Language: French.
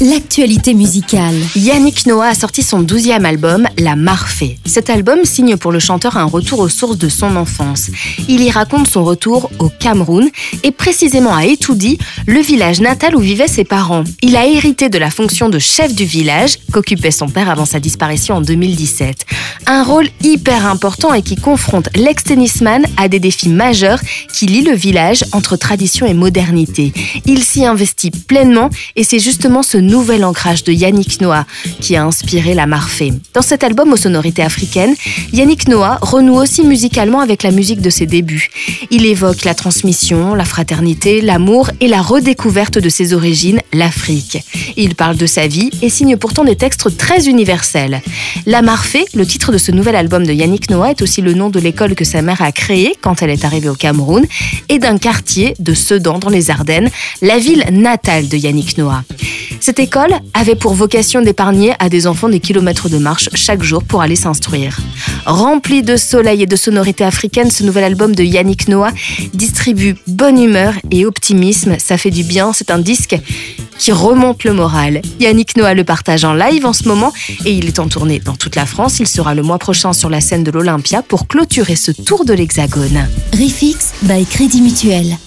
l'actualité musicale. Yannick Noah a sorti son douzième album, La Marfée. Cet album signe pour le chanteur un retour aux sources de son enfance. Il y raconte son retour au Cameroun et précisément à Etoudi, le village natal où vivaient ses parents. Il a hérité de la fonction de chef du village qu'occupait son père avant sa disparition en 2017. Un rôle hyper important et qui confronte l'ex-tennisman à des défis majeurs qui lient le village entre tradition et modernité. Il s'y investit pleinement et c'est justement ce nouvel ancrage de Yannick Noah qui a inspiré la Marfée. Dans cet album aux sonorités africaines, Yannick Noah renoue aussi musicalement avec la musique de ses débuts. Il évoque la transmission, la fraternité, l'amour et la redécouverte de ses origines, l'Afrique. Il parle de sa vie et signe pourtant des textes très universels. La Marfée, le titre de ce nouvel album de Yannick Noah, est aussi le nom de l'école que sa mère a créée quand elle est arrivée au Cameroun et d'un quartier de Sedan dans les Ardennes, la ville natale de Yannick Noah. Cette école avait pour vocation d'épargner à des enfants des kilomètres de marche chaque jour pour aller s'instruire. Rempli de soleil et de sonorités africaines, ce nouvel album de Yannick Noah distribue bonne humeur et optimisme. Ça fait du bien, c'est un disque qui remonte le moral. Yannick Noah le partage en live en ce moment et il est en tournée dans toute la France. Il sera le mois prochain sur la scène de l'Olympia pour clôturer ce tour de l'Hexagone. Refix by Crédit Mutuel.